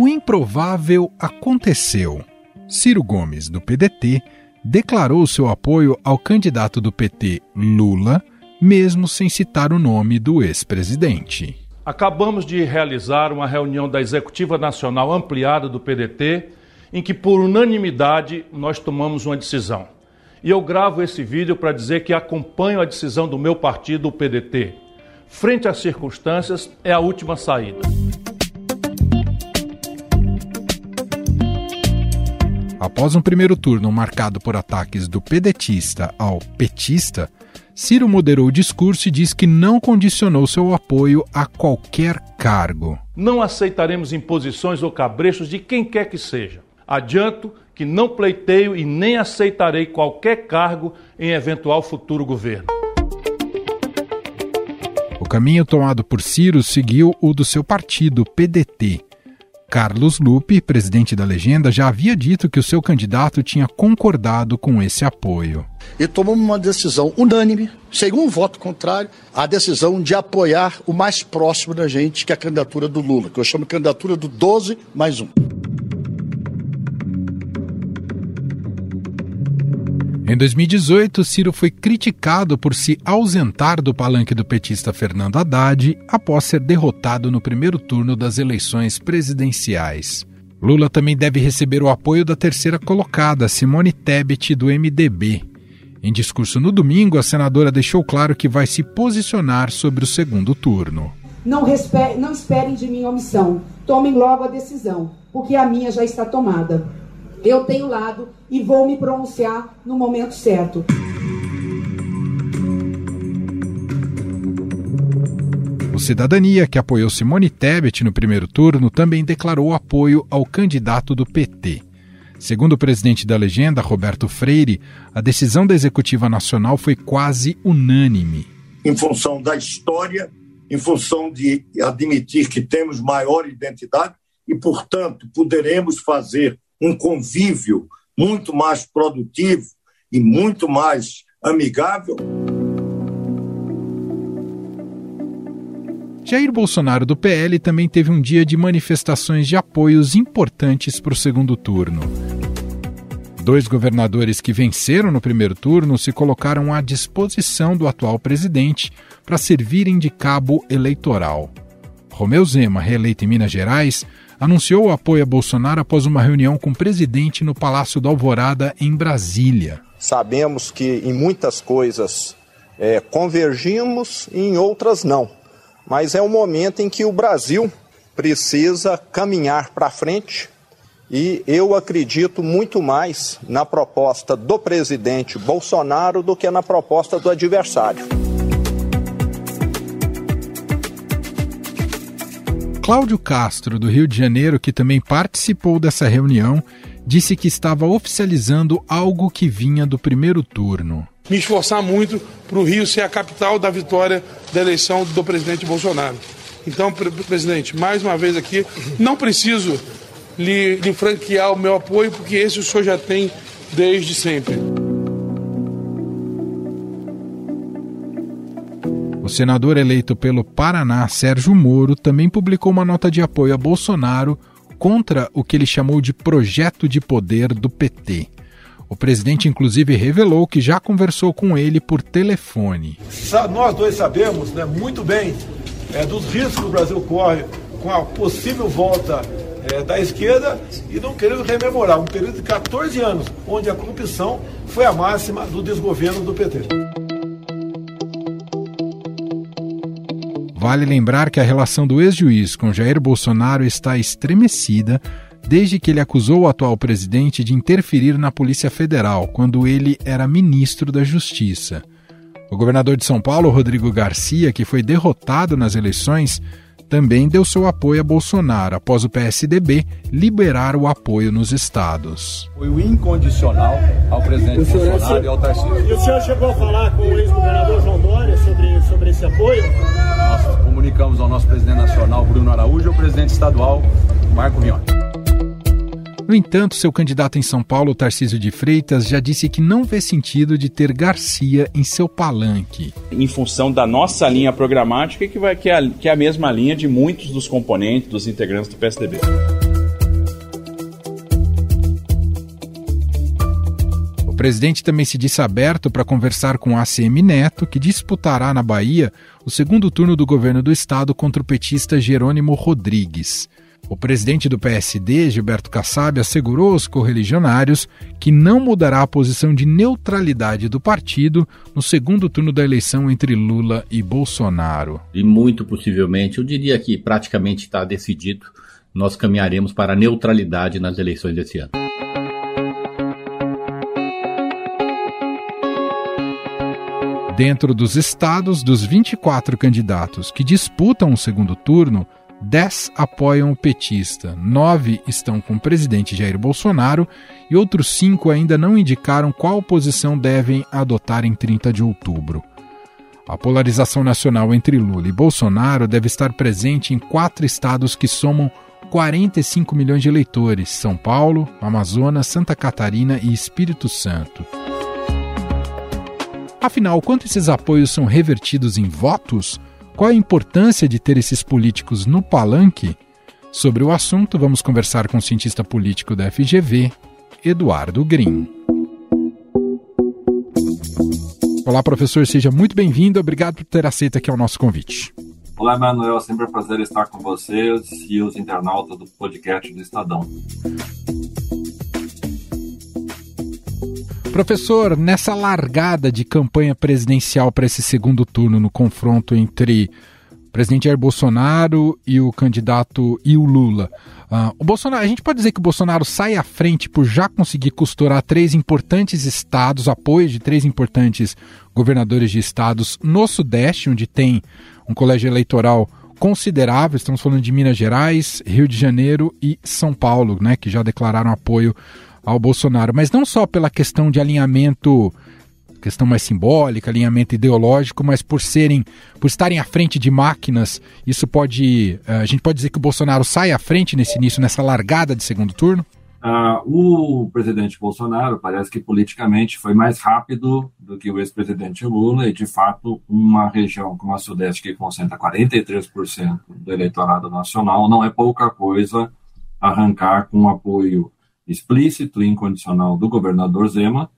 o improvável aconteceu. Ciro Gomes, do PDT, declarou seu apoio ao candidato do PT, Lula, mesmo sem citar o nome do ex-presidente. Acabamos de realizar uma reunião da Executiva Nacional Ampliada do PDT, em que, por unanimidade, nós tomamos uma decisão. E eu gravo esse vídeo para dizer que acompanho a decisão do meu partido, o PDT. Frente às circunstâncias, é a última saída. Após um primeiro turno marcado por ataques do pedetista ao petista, Ciro moderou o discurso e diz que não condicionou seu apoio a qualquer cargo. Não aceitaremos imposições ou cabrechos de quem quer que seja. Adianto que não pleiteio e nem aceitarei qualquer cargo em eventual futuro governo. O caminho tomado por Ciro seguiu o do seu partido, PDT, Carlos Lupe, presidente da legenda, já havia dito que o seu candidato tinha concordado com esse apoio. E tomamos uma decisão unânime, sem um voto contrário, a decisão de apoiar o mais próximo da gente, que é a candidatura do Lula, que eu chamo de candidatura do 12 mais um. Em 2018, Ciro foi criticado por se ausentar do palanque do petista Fernando Haddad após ser derrotado no primeiro turno das eleições presidenciais. Lula também deve receber o apoio da terceira colocada, Simone Tebet, do MDB. Em discurso no domingo, a senadora deixou claro que vai se posicionar sobre o segundo turno. Não, não esperem de mim omissão. Tomem logo a decisão, porque a minha já está tomada. Eu tenho lado e vou me pronunciar no momento certo. O Cidadania, que apoiou Simone Tebet no primeiro turno, também declarou apoio ao candidato do PT. Segundo o presidente da legenda, Roberto Freire, a decisão da Executiva Nacional foi quase unânime. Em função da história, em função de admitir que temos maior identidade e, portanto, poderemos fazer um convívio muito mais produtivo e muito mais amigável. Jair Bolsonaro do PL também teve um dia de manifestações de apoios importantes para o segundo turno. Dois governadores que venceram no primeiro turno se colocaram à disposição do atual presidente para servirem de cabo eleitoral. Romeu Zema, reeleito em Minas Gerais, anunciou o apoio a Bolsonaro após uma reunião com o presidente no Palácio da Alvorada, em Brasília. Sabemos que em muitas coisas é, convergimos e em outras não. Mas é um momento em que o Brasil precisa caminhar para frente e eu acredito muito mais na proposta do presidente Bolsonaro do que na proposta do adversário. Cláudio Castro, do Rio de Janeiro, que também participou dessa reunião, disse que estava oficializando algo que vinha do primeiro turno. Me esforçar muito para o Rio ser a capital da vitória da eleição do presidente Bolsonaro. Então, presidente, mais uma vez aqui, não preciso lhe, lhe franquear o meu apoio, porque esse o senhor já tem desde sempre. Senador eleito pelo Paraná, Sérgio Moro, também publicou uma nota de apoio a Bolsonaro contra o que ele chamou de projeto de poder do PT. O presidente, inclusive, revelou que já conversou com ele por telefone. Nós dois sabemos né, muito bem é, dos riscos que o Brasil corre com a possível volta é, da esquerda e não queremos rememorar um período de 14 anos onde a corrupção foi a máxima do desgoverno do PT. Vale lembrar que a relação do ex-juiz com Jair Bolsonaro está estremecida desde que ele acusou o atual presidente de interferir na Polícia Federal quando ele era ministro da Justiça. O governador de São Paulo, Rodrigo Garcia, que foi derrotado nas eleições, também deu seu apoio a Bolsonaro após o PSDB liberar o apoio nos estados. Foi o incondicional ao presidente Bolsonaro e ao Tarcísio. E o senhor chegou a falar com o ex-governador João Dória sobre, sobre esse apoio? Nós comunicamos ao nosso presidente nacional, Bruno Araújo, e ao presidente estadual, Marco Mion. No entanto, seu candidato em São Paulo, Tarcísio de Freitas, já disse que não vê sentido de ter Garcia em seu palanque. Em função da nossa linha programática, que, vai, que, é, a, que é a mesma linha de muitos dos componentes, dos integrantes do PSDB. O presidente também se disse aberto para conversar com ACM Neto, que disputará na Bahia o segundo turno do governo do estado contra o petista Jerônimo Rodrigues. O presidente do PSD, Gilberto Kassab, assegurou aos correligionários que não mudará a posição de neutralidade do partido no segundo turno da eleição entre Lula e Bolsonaro. E muito possivelmente, eu diria que praticamente está decidido, nós caminharemos para a neutralidade nas eleições desse ano. Dentro dos estados, dos 24 candidatos que disputam o segundo turno, 10 apoiam o petista, 9 estão com o presidente Jair Bolsonaro e outros 5 ainda não indicaram qual posição devem adotar em 30 de outubro. A polarização nacional entre Lula e Bolsonaro deve estar presente em quatro estados que somam 45 milhões de eleitores: São Paulo, Amazonas, Santa Catarina e Espírito Santo. Afinal, quanto esses apoios são revertidos em votos? Qual a importância de ter esses políticos no palanque? Sobre o assunto, vamos conversar com o cientista político da FGV, Eduardo Green. Olá, professor, seja muito bem-vindo. Obrigado por ter aceito aqui o nosso convite. Olá, Manuel. Sempre um prazer estar com vocês e os internautas do podcast do Estadão. Professor, nessa largada de campanha presidencial para esse segundo turno no confronto entre o presidente Jair Bolsonaro e o candidato e o Lula, uh, o Bolsonaro, a gente pode dizer que o Bolsonaro sai à frente por já conseguir costurar três importantes estados, apoio de três importantes governadores de estados no Sudeste, onde tem um colégio eleitoral considerável. Estamos falando de Minas Gerais, Rio de Janeiro e São Paulo, né, que já declararam apoio ao Bolsonaro, mas não só pela questão de alinhamento, questão mais simbólica, alinhamento ideológico, mas por serem, por estarem à frente de máquinas, isso pode, eh, a gente pode dizer que o Bolsonaro sai à frente nesse início, nessa largada de segundo turno? Uh, o presidente Bolsonaro parece que politicamente foi mais rápido do que o ex-presidente Lula e, de fato, uma região como a Sudeste que concentra 43% do eleitorado nacional não é pouca coisa arrancar com apoio explícito e incondicional do governador Zema,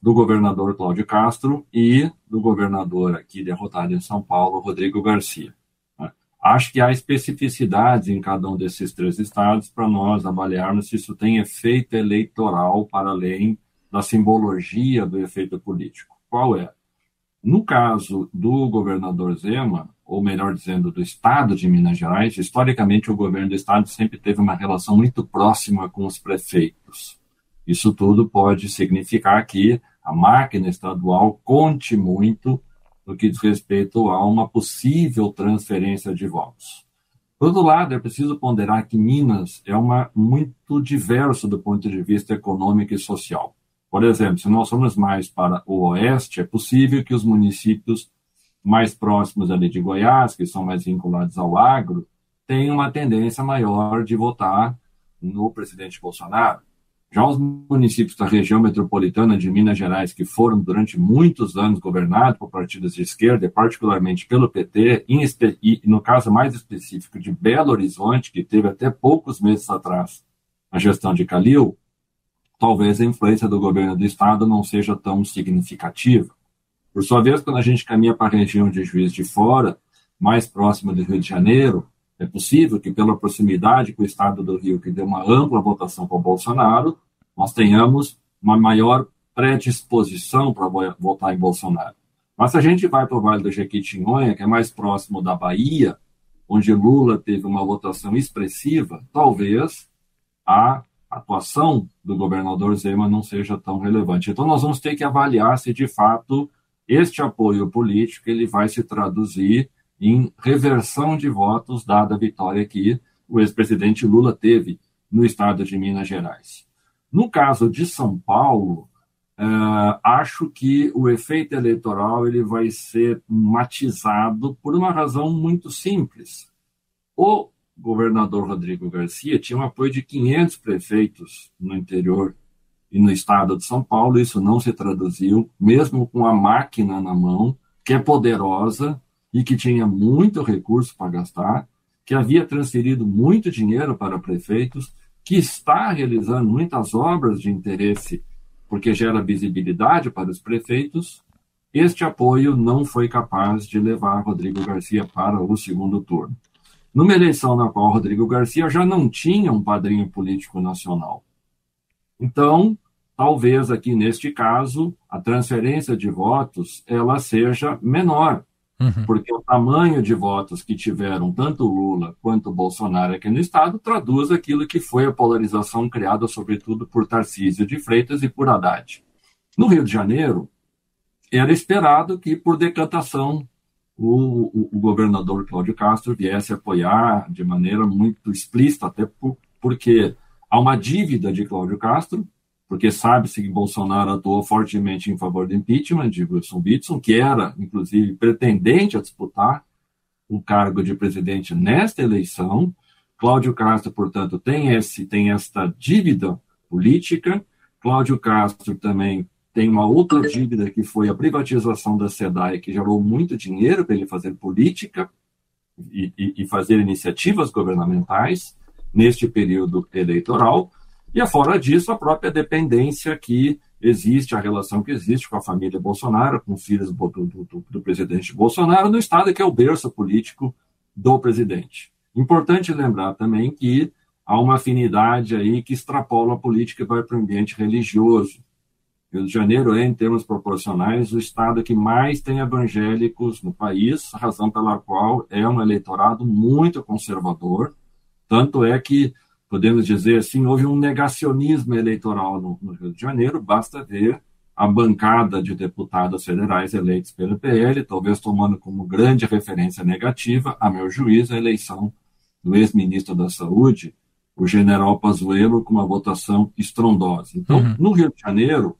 do governador Cláudio Castro e do governador aqui derrotado em São Paulo, Rodrigo Garcia. Acho que há especificidades em cada um desses três estados para nós avaliarmos se isso tem efeito eleitoral para além da simbologia do efeito político. Qual é? No caso do governador Zema, ou melhor dizendo, do Estado de Minas Gerais, historicamente o governo do Estado sempre teve uma relação muito próxima com os prefeitos. Isso tudo pode significar que a máquina estadual conte muito no que diz respeito a uma possível transferência de votos. Por outro lado, é preciso ponderar que Minas é uma muito diverso do ponto de vista econômico e social. Por exemplo, se nós formos mais para o oeste, é possível que os municípios mais próximos ali de Goiás, que são mais vinculados ao agro, têm uma tendência maior de votar no presidente Bolsonaro. Já os municípios da região metropolitana de Minas Gerais, que foram durante muitos anos governados por partidos de esquerda, e particularmente pelo PT, e no caso mais específico de Belo Horizonte, que teve até poucos meses atrás a gestão de Calil, talvez a influência do governo do estado não seja tão significativa. Por sua vez, quando a gente caminha para a região de Juiz de Fora, mais próxima do Rio de Janeiro, é possível que, pela proximidade com o estado do Rio, que deu uma ampla votação para o Bolsonaro, nós tenhamos uma maior predisposição para votar em Bolsonaro. Mas se a gente vai para o Vale do Jequitinhonha, que é mais próximo da Bahia, onde Lula teve uma votação expressiva, talvez a atuação do governador Zema não seja tão relevante. Então nós vamos ter que avaliar se de fato este apoio político ele vai se traduzir em reversão de votos, dada a vitória que o ex-presidente Lula teve no estado de Minas Gerais. No caso de São Paulo, uh, acho que o efeito eleitoral ele vai ser matizado por uma razão muito simples. O governador Rodrigo Garcia tinha um apoio de 500 prefeitos no interior e no estado de São Paulo isso não se traduziu, mesmo com a máquina na mão, que é poderosa e que tinha muito recurso para gastar, que havia transferido muito dinheiro para prefeitos, que está realizando muitas obras de interesse porque gera visibilidade para os prefeitos, este apoio não foi capaz de levar Rodrigo Garcia para o segundo turno. Numa eleição na qual Rodrigo Garcia já não tinha um padrinho político nacional. Então, talvez aqui neste caso, a transferência de votos ela seja menor, uhum. porque o tamanho de votos que tiveram tanto Lula quanto Bolsonaro aqui no estado traduz aquilo que foi a polarização criada sobretudo por Tarcísio de Freitas e por Haddad. No Rio de Janeiro, era esperado que, por decantação, o, o, o, governador Cláudio Castro viesse apoiar de maneira muito explícita, até por, porque há uma dívida de Cláudio Castro, porque sabe-se que Bolsonaro atuou fortemente em favor do impeachment de Wilson Bitson, que era, inclusive, pretendente a disputar o cargo de presidente nesta eleição. Cláudio Castro, portanto, tem, esse, tem esta dívida política. Cláudio Castro também tem uma outra dívida que foi a privatização da SEDAI, que gerou muito dinheiro para ele fazer política e, e, e, fazer iniciativas governamentais neste período eleitoral. E, fora disso, a própria dependência que existe, a relação que existe com a família Bolsonaro, com os filhos do, do, do presidente Bolsonaro, no Estado que é o berço político do presidente. Importante lembrar também que há uma afinidade aí que extrapola a política e vai para o ambiente religioso. Rio de Janeiro é, em termos proporcionais, o estado que mais tem evangélicos no país, razão pela qual é um eleitorado muito conservador. Tanto é que, podemos dizer assim, houve um negacionismo eleitoral no, no Rio de Janeiro, basta ver a bancada de deputados federais eleitos pelo PL, talvez tomando como grande referência negativa, a meu juízo, a eleição do ex-ministro da Saúde, o general Pazuello, com uma votação estrondosa. Então, uhum. no Rio de Janeiro,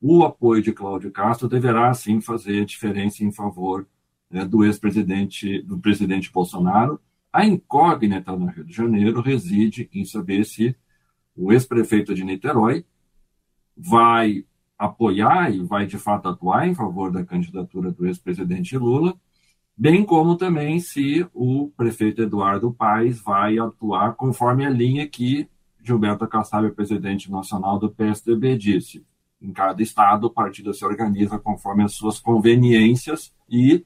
o apoio de Cláudio Castro deverá sim fazer diferença em favor né, do ex-presidente, do presidente Bolsonaro. A incógnita no Rio de Janeiro reside em saber se o ex-prefeito de Niterói vai apoiar e vai de fato atuar em favor da candidatura do ex-presidente Lula, bem como também se o prefeito Eduardo Paes vai atuar conforme a linha que Gilberto Kassab, presidente nacional do PSDB, disse em cada estado, o partido se organiza conforme as suas conveniências e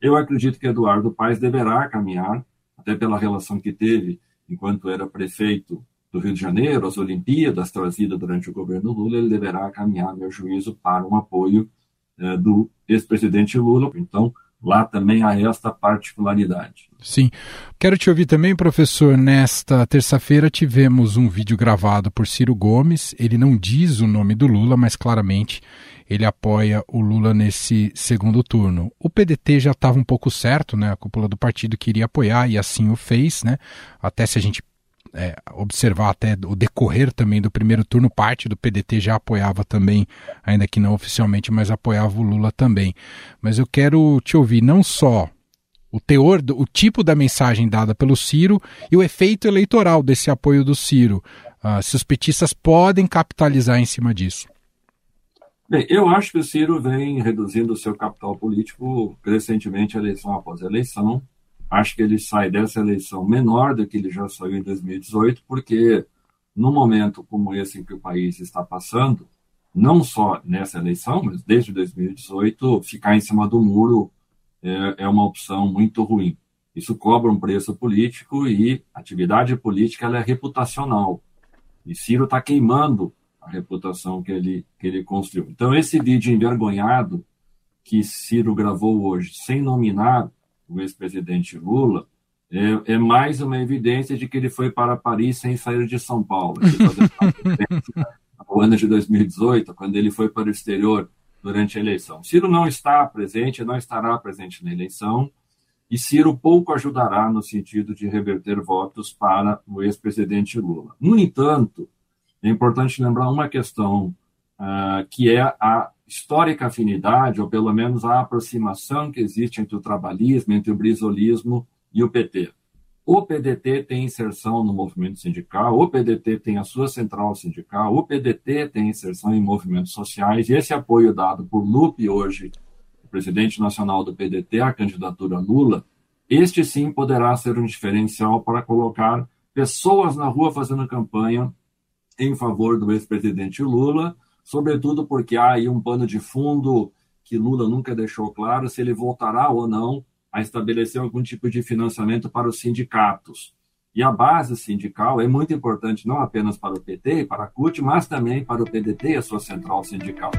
eu acredito que Eduardo Paes deverá caminhar, até pela relação que teve enquanto era prefeito do Rio de Janeiro, as Olimpíadas trazidas durante o governo Lula, ele deverá caminhar, meu juízo, para um apoio eh, do ex-presidente Lula. Então, lá também há esta particularidade. Sim. Quero te ouvir também, professor. Nesta terça-feira tivemos um vídeo gravado por Ciro Gomes. Ele não diz o nome do Lula, mas claramente ele apoia o Lula nesse segundo turno. O PDT já estava um pouco certo, né? A cúpula do partido queria apoiar e assim o fez, né? Até se a gente é, observar até o decorrer também do primeiro turno, parte do PDT já apoiava também, ainda que não oficialmente, mas apoiava o Lula também. Mas eu quero te ouvir não só o teor, o tipo da mensagem dada pelo Ciro e o efeito eleitoral desse apoio do Ciro. Uh, se os petistas podem capitalizar em cima disso. Bem, eu acho que o Ciro vem reduzindo o seu capital político crescentemente eleição após eleição. Acho que ele sai dessa eleição menor do que ele já saiu em 2018, porque no momento como esse em que o país está passando, não só nessa eleição, mas desde 2018, ficar em cima do muro é, é uma opção muito ruim. Isso cobra um preço político e atividade política é reputacional. E Ciro está queimando a reputação que ele, que ele construiu. Então, esse vídeo envergonhado que Ciro gravou hoje, sem nominar o ex-presidente Lula, é, é, mais uma evidência de que ele foi para Paris sem sair de São Paulo. no ano de 2018, quando ele foi para o exterior durante a eleição. Ciro não está presente, não estará presente na eleição, e Ciro pouco ajudará no sentido de reverter votos para o ex-presidente Lula. No entanto, é importante lembrar uma questão, uh, que é a histórica afinidade, ou pelo menos a aproximação que existe entre o trabalhismo, entre o brisolismo e o PT. O PDT tem inserção no movimento sindical, o PDT tem a sua central sindical, o PDT tem inserção em movimentos sociais, e esse apoio dado por Lupe hoje, presidente nacional do PDT, à candidatura Lula, este sim poderá ser um diferencial para colocar pessoas na rua fazendo campanha em favor do ex-presidente Lula, sobretudo porque há aí um pano de fundo que Lula nunca deixou claro se ele voltará ou não a estabelecer algum tipo de financiamento para os sindicatos. E a base sindical é muito importante não apenas para o PT e para a CUT, mas também para o PDT e a sua central sindical.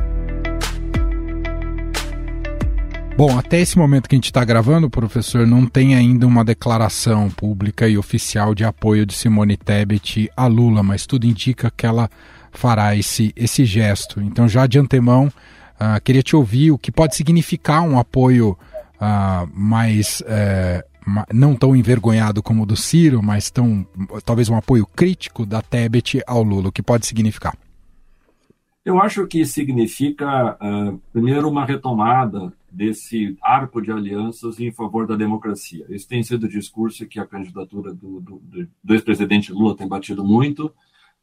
Bom, até esse momento que a gente está gravando, professor, não tem ainda uma declaração pública e oficial de apoio de Simone Tebet a Lula, mas tudo indica que ela fará esse, esse gesto. Então, já de antemão, uh, queria te ouvir o que pode significar um apoio uh, mais. Uh, não tão envergonhado como o do Ciro, mas tão, talvez um apoio crítico da Tebet ao Lula, o que pode significar? Eu acho que significa, uh, primeiro, uma retomada desse arco de alianças em favor da democracia. Esse tem sido o discurso que a candidatura do, do, do ex-presidente Lula tem batido muito.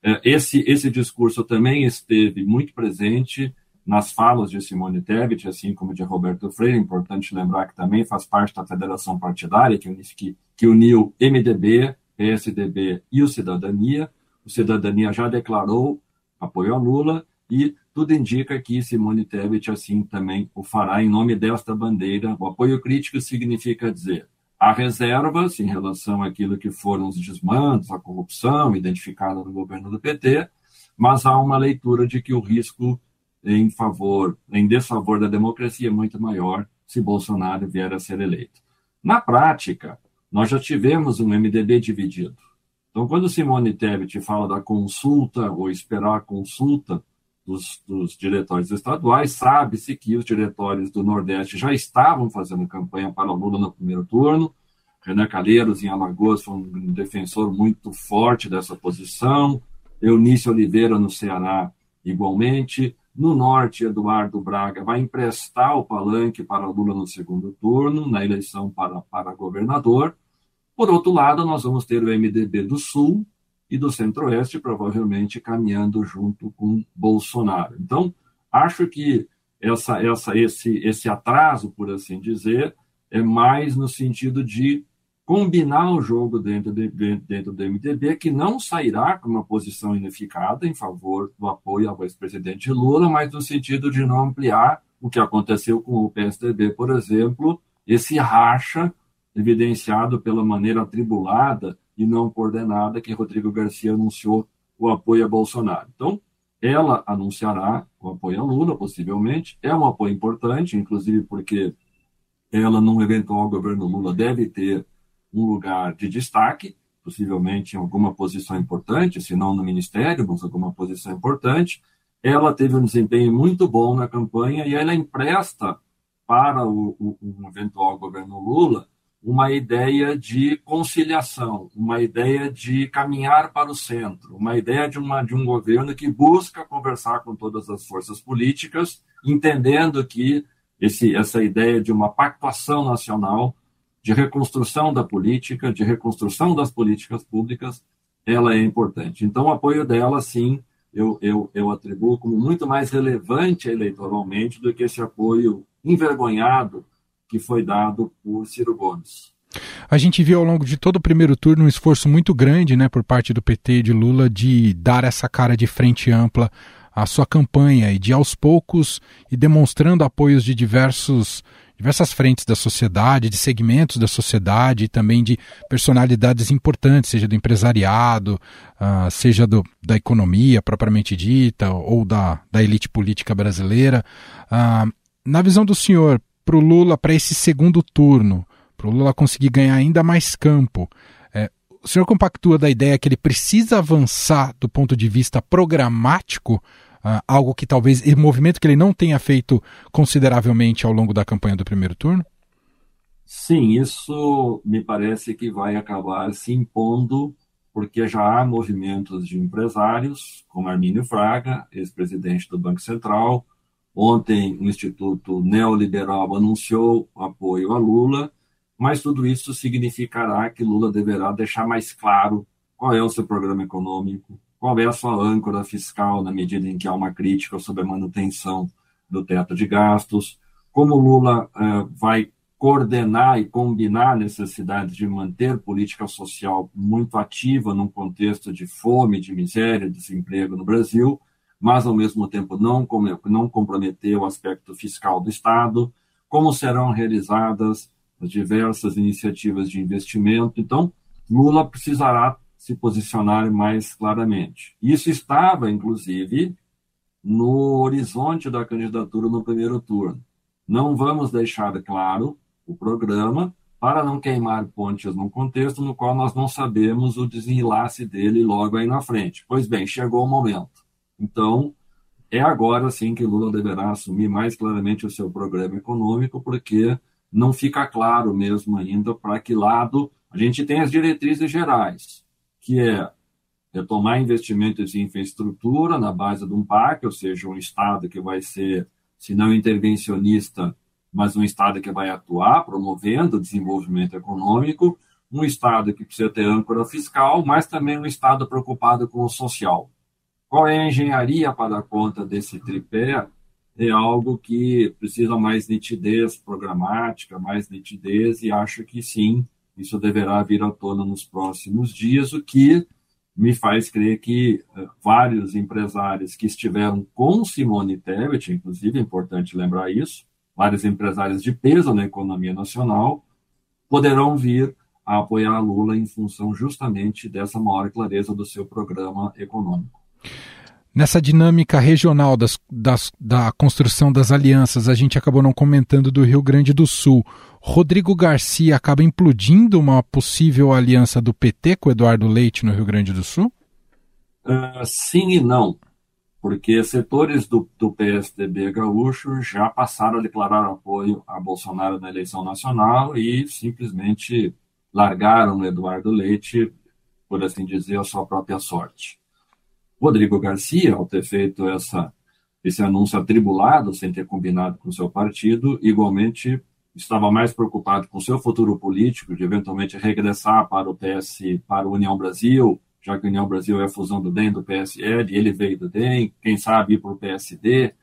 É, esse, esse discurso também esteve muito presente nas falas de Simone Tebet, assim como de Roberto Freire. É importante lembrar que também faz parte da federação partidária que, que, que uniu MDB, PSDB e o Cidadania. O Cidadania já declarou apoio a Lula e tudo indica que Simone Tebet assim também o fará em nome desta bandeira. O apoio crítico significa dizer há reservas em relação àquilo que foram os desmandos, a corrupção identificada no governo do PT, mas há uma leitura de que o risco em favor, em desfavor da democracia é muito maior se Bolsonaro vier a ser eleito. Na prática, nós já tivemos um MDB dividido. Então, quando Simone Tebet fala da consulta ou esperar a consulta dos, dos diretórios estaduais, sabe-se que os diretórios do Nordeste já estavam fazendo campanha para Lula no primeiro turno. Renan Calheiros, em Alagoas, foi um defensor muito forte dessa posição. Eunice Oliveira, no Ceará, igualmente. No Norte, Eduardo Braga vai emprestar o palanque para Lula no segundo turno, na eleição para, para governador. Por outro lado, nós vamos ter o MDB do Sul, e do Centro-Oeste, provavelmente caminhando junto com Bolsonaro. Então, acho que essa, essa, esse, esse atraso, por assim dizer, é mais no sentido de combinar o jogo dentro, de, dentro do MDB, que não sairá com uma posição ineficada em favor do apoio ao ex-presidente Lula, mas no sentido de não ampliar o que aconteceu com o PSDB, por exemplo, esse racha evidenciado pela maneira atribulada e não coordenada que Rodrigo Garcia anunciou o apoio a Bolsonaro. Então, ela anunciará o apoio a Lula, possivelmente. É um apoio importante, inclusive porque ela, num eventual governo Lula, deve ter um lugar de destaque, possivelmente em alguma posição importante, se não no ministério, mas alguma posição importante. Ela teve um desempenho muito bom na campanha e ela empresta para o, o, o eventual governo Lula uma ideia de conciliação, uma ideia de caminhar para o centro, uma ideia de, uma, de um governo que busca conversar com todas as forças políticas, entendendo que esse, essa ideia de uma pactuação nacional, de reconstrução da política, de reconstrução das políticas públicas, ela é importante. Então, o apoio dela, sim, eu, eu, eu atribuo como muito mais relevante eleitoralmente do que esse apoio envergonhado que foi dado por Ciro Gomes. A gente viu ao longo de todo o primeiro turno um esforço muito grande né, por parte do PT e de Lula de dar essa cara de frente ampla à sua campanha e de aos poucos e demonstrando apoios de diversos diversas frentes da sociedade, de segmentos da sociedade e também de personalidades importantes, seja do empresariado, uh, seja do, da economia propriamente dita ou da, da elite política brasileira. Uh, na visão do senhor, para o Lula para esse segundo turno, para o Lula conseguir ganhar ainda mais campo. É, o senhor compactua da ideia que ele precisa avançar do ponto de vista programático, uh, algo que talvez, movimento que ele não tenha feito consideravelmente ao longo da campanha do primeiro turno? Sim, isso me parece que vai acabar se impondo, porque já há movimentos de empresários, como Armínio Fraga, ex-presidente do Banco Central, Ontem, o Instituto Neoliberal anunciou apoio a Lula, mas tudo isso significará que Lula deverá deixar mais claro qual é o seu programa econômico, qual é a sua âncora fiscal, na medida em que há uma crítica sobre a manutenção do teto de gastos, como Lula uh, vai coordenar e combinar a necessidade de manter política social muito ativa num contexto de fome, de miséria, desemprego no Brasil, mas ao mesmo tempo não, não comprometer o aspecto fiscal do Estado, como serão realizadas as diversas iniciativas de investimento. Então, Lula precisará se posicionar mais claramente. Isso estava, inclusive, no horizonte da candidatura no primeiro turno. Não vamos deixar claro o programa para não queimar pontes num contexto no qual nós não sabemos o desenlace dele logo aí na frente. Pois bem, chegou o momento. Então, é agora sim que Lula deverá assumir mais claramente o seu programa econômico, porque não fica claro mesmo ainda para que lado a gente tem as diretrizes gerais, que é retomar investimentos em infraestrutura na base de um PAC, ou seja, um Estado que vai ser, se não intervencionista, mas um Estado que vai atuar promovendo o desenvolvimento econômico, um Estado que precisa ter âncora fiscal, mas também um Estado preocupado com o social. Qual é a engenharia para dar conta desse tripé? É algo que precisa mais nitidez programática, mais nitidez, e acho que sim, isso deverá vir à tona nos próximos dias, o que me faz crer que uh, vários empresários que estiveram com Simone Tebet, inclusive é importante lembrar isso, vários empresários de peso na economia nacional, poderão vir a apoiar Lula em função justamente dessa maior clareza do seu programa econômico. Nessa dinâmica regional das, das, da construção das alianças, a gente acabou não comentando do Rio Grande do Sul. Rodrigo Garcia acaba implodindo uma possível aliança do PT com Eduardo Leite no Rio Grande do Sul? Uh, sim e não, porque setores do, do PSDB gaúcho já passaram a declarar apoio a Bolsonaro na eleição nacional e simplesmente largaram o Eduardo Leite, por assim dizer, a sua própria sorte. Rodrigo Garcia, ao ter feito essa, esse anúncio atribulado, sem ter combinado com seu partido, igualmente estava mais preocupado com seu futuro político, de eventualmente regressar para o PS, para a União Brasil, já que a União Brasil é a fusão do DEM do PSL, ele veio do DEM, quem sabe ir para o PSD,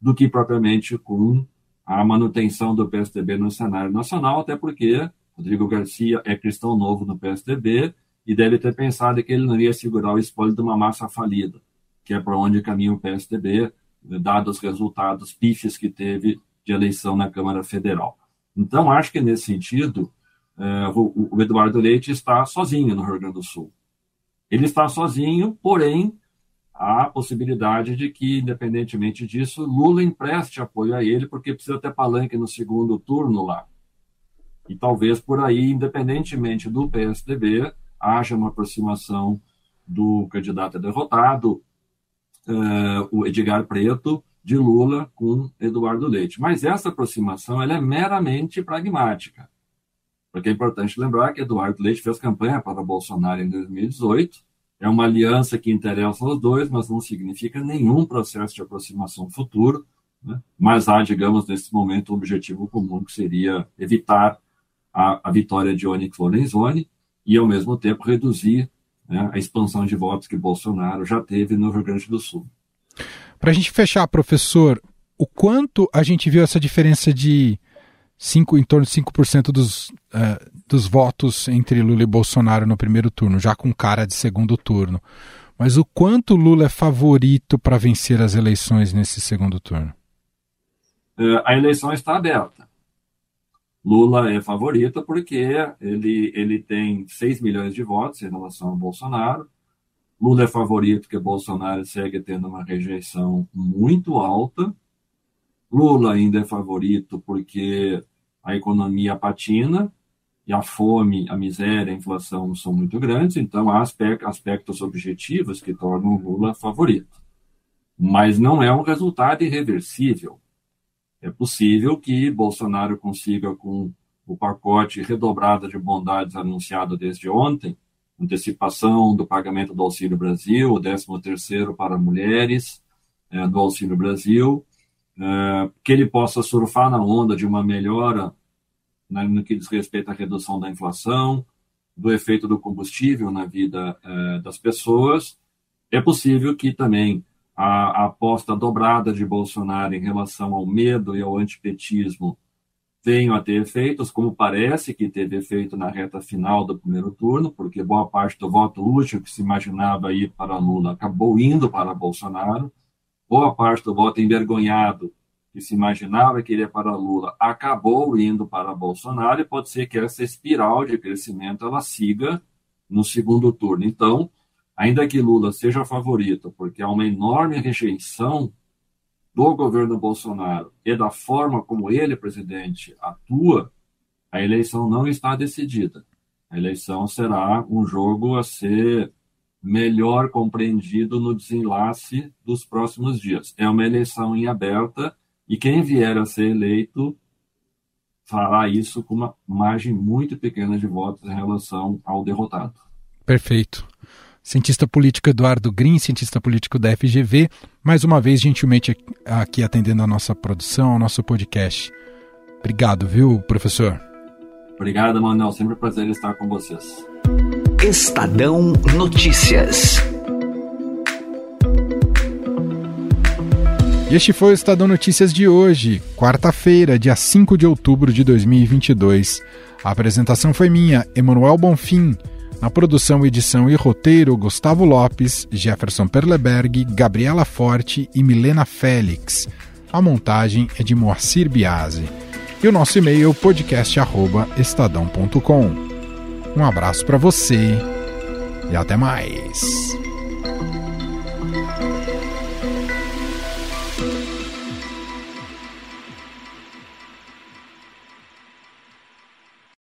do que propriamente com a manutenção do PSDB no cenário nacional, até porque Rodrigo Garcia é cristão novo no PSDB e deve ter pensado que ele não ia segurar o espólio de uma massa falida, que é para onde caminha o PSDB, dados os resultados pífios que teve de eleição na Câmara Federal. Então, acho que nesse sentido, é, o Eduardo Leite está sozinho no Rio Grande do Sul. Ele está sozinho, porém, há a possibilidade de que, independentemente disso, Lula empreste apoio a ele, porque precisa ter palanque no segundo turno lá. E talvez por aí, independentemente do PSDB, haja uma aproximação do candidato derrotado, uh, o Edgar Preto, de Lula com Eduardo Leite. Mas essa aproximação ela é meramente pragmática. Porque é importante lembrar que Eduardo Leite fez campanha para Bolsonaro em 2018. É uma aliança que interessa aos dois, mas não significa nenhum processo de aproximação futuro. Né? Mas há, digamos, nesse momento, um objetivo comum que seria evitar a, a vitória de Onyx Lorenzoni e, ao mesmo tempo, reduzir né, a expansão de votos que Bolsonaro já teve no Rio Grande do Sul. Para a gente fechar, professor, o quanto a gente viu essa diferença de 5, em torno de 5% dos, uh, dos votos entre Lula e Bolsonaro no primeiro turno, já com cara de segundo turno. Mas o quanto Lula é favorito para vencer as eleições nesse segundo turno? Uh, a eleição está aberta. Lula é favorito porque ele, ele tem 6 milhões de votos em relação ao Bolsonaro. Lula é favorito porque Bolsonaro segue tendo uma rejeição muito alta. Lula ainda é favorito porque a economia patina e a fome, a miséria, a inflação são muito grandes, então há aspectos objetivos que tornam Lula favorito. Mas não é um resultado irreversível. É possível que Bolsonaro consiga, com o pacote redobrado de bondades anunciado desde ontem, antecipação do pagamento do Auxílio Brasil, o 13º para mulheres é, do Auxílio Brasil, é, que ele possa surfar na onda de uma melhora né, no que diz respeito à redução da inflação, do efeito do combustível na vida é, das pessoas. É possível que também a, aposta dobrada de Bolsonaro em relação ao medo e ao antipetismo venham a ter efeitos, como parece que teve efeito na reta final do primeiro turno, porque boa parte do voto útil que se imaginava ir para Lula acabou indo para Bolsonaro. boa parte do voto envergonhado que se imaginava que iria para Lula acabou indo para Bolsonaro e pode ser que essa espiral de crescimento ela siga no segundo turno. Então, ainda que Lula seja favorito, porque há uma enorme rejeição do governo Bolsonaro e da forma como ele, presidente, atua, a eleição não está decidida. A eleição será um jogo a ser melhor compreendido no desenlace dos próximos dias. É uma eleição em aberta e quem vier a ser eleito fará isso com uma margem muito pequena de votos em relação ao derrotado. Perfeito. Cientista político Eduardo Green, cientista político da FGV, mais uma vez gentilmente aqui atendendo a nossa produção, ao nosso podcast. Obrigado, viu, professor? Obrigado, Manuel. Sempre um prazer estar com vocês. Estadão Notícias. E este foi o Estadão Notícias de hoje, quarta-feira, dia 5 de outubro de 2022. A apresentação foi minha, Emanuel Bonfim. Na produção, edição e roteiro, Gustavo Lopes, Jefferson Perleberg, Gabriela Forte e Milena Félix. A montagem é de Moacir Biasi. E o nosso e-mail podcast@estadão.com. Um abraço para você e até mais.